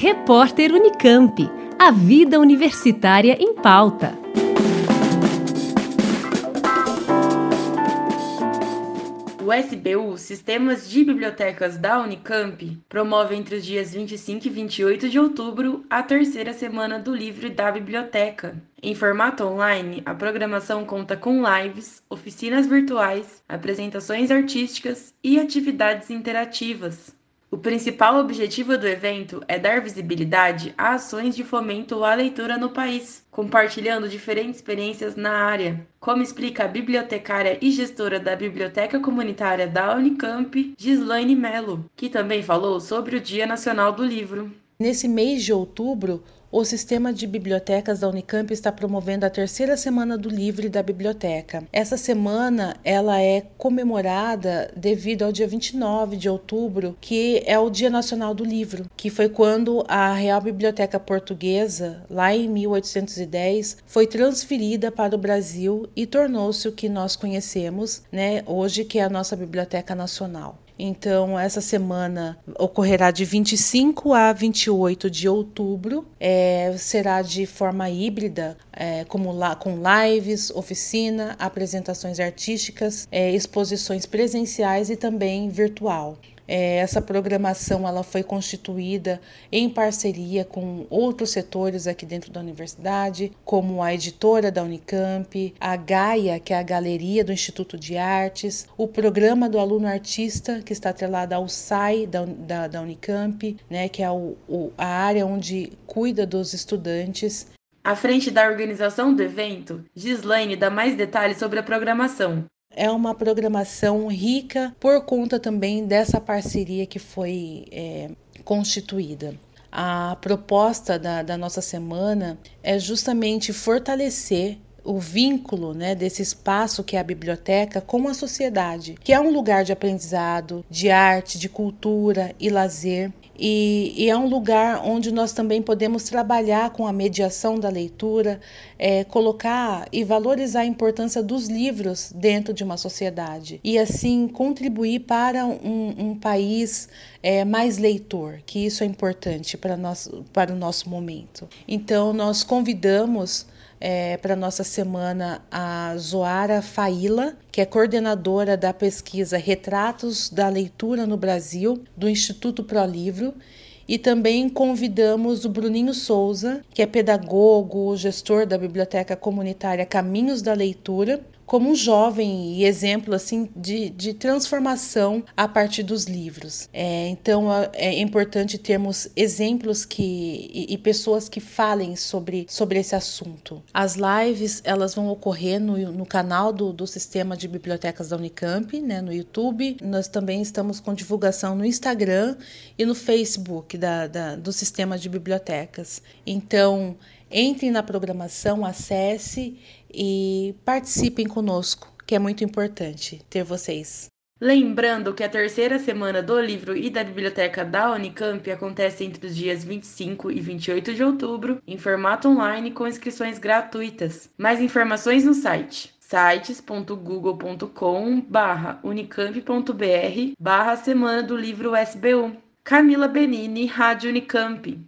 Repórter Unicamp. A vida universitária em pauta. O SBU, Sistemas de Bibliotecas da Unicamp, promove entre os dias 25 e 28 de outubro a terceira semana do livro da biblioteca. Em formato online, a programação conta com lives, oficinas virtuais, apresentações artísticas e atividades interativas. O principal objetivo do evento é dar visibilidade a ações de fomento à leitura no país, compartilhando diferentes experiências na área, como explica a bibliotecária e gestora da Biblioteca Comunitária da Unicamp, Gislaine Mello, que também falou sobre o Dia Nacional do Livro. Nesse mês de outubro, o sistema de bibliotecas da Unicamp está promovendo a terceira semana do livro e da biblioteca. Essa semana ela é comemorada devido ao dia 29 de outubro, que é o Dia Nacional do Livro, que foi quando a Real Biblioteca Portuguesa, lá em 1810, foi transferida para o Brasil e tornou-se o que nós conhecemos, né, hoje que é a nossa Biblioteca Nacional. Então, essa semana ocorrerá de 25 a 28 de outubro. É, será de forma híbrida, é, como com lives, oficina, apresentações artísticas, é, exposições presenciais e também virtual. É, essa programação ela foi constituída em parceria com outros setores aqui dentro da universidade, como a editora da Unicamp, a Gaia, que é a galeria do Instituto de Artes, o programa do aluno artista, que está atrelado ao SAI da, da, da Unicamp, né, que é o, o, a área onde cuida dos estudantes. À frente da organização do evento, Gislaine dá mais detalhes sobre a programação é uma programação rica por conta também dessa parceria que foi é, constituída. A proposta da, da nossa semana é justamente fortalecer o vínculo né, desse espaço que é a biblioteca com a sociedade, que é um lugar de aprendizado, de arte, de cultura e lazer. E, e, é um lugar onde nós também podemos trabalhar com a mediação da leitura, é, colocar e valorizar a importância dos livros dentro de uma sociedade e assim contribuir para um, um país é, mais leitor, que isso é importante para, nós, para o nosso momento. Então, nós convidamos é, para nossa semana a Zoara Faila, que é coordenadora da pesquisa Retratos da Leitura no Brasil, do Instituto Pro Livro, e também convidamos o Bruninho Souza, que é pedagogo, gestor da Biblioteca Comunitária Caminhos da Leitura, como um jovem e exemplo assim de, de transformação a partir dos livros. É, então é importante termos exemplos que e, e, pessoas que falem sobre, sobre esse assunto. As lives elas vão ocorrer no, no canal do, do sistema de bibliotecas da Unicamp, né, no YouTube. Nós também estamos com divulgação no Instagram e no Facebook da, da do sistema de bibliotecas. Então Entrem na programação, acesse e participem conosco, que é muito importante ter vocês. Lembrando que a terceira semana do livro e da biblioteca da Unicamp acontece entre os dias 25 e 28 de outubro, em formato online com inscrições gratuitas. Mais informações no site sites.google.com barra unicamp.br barra Semana do Livro SBU. Camila Benini, Rádio Unicamp.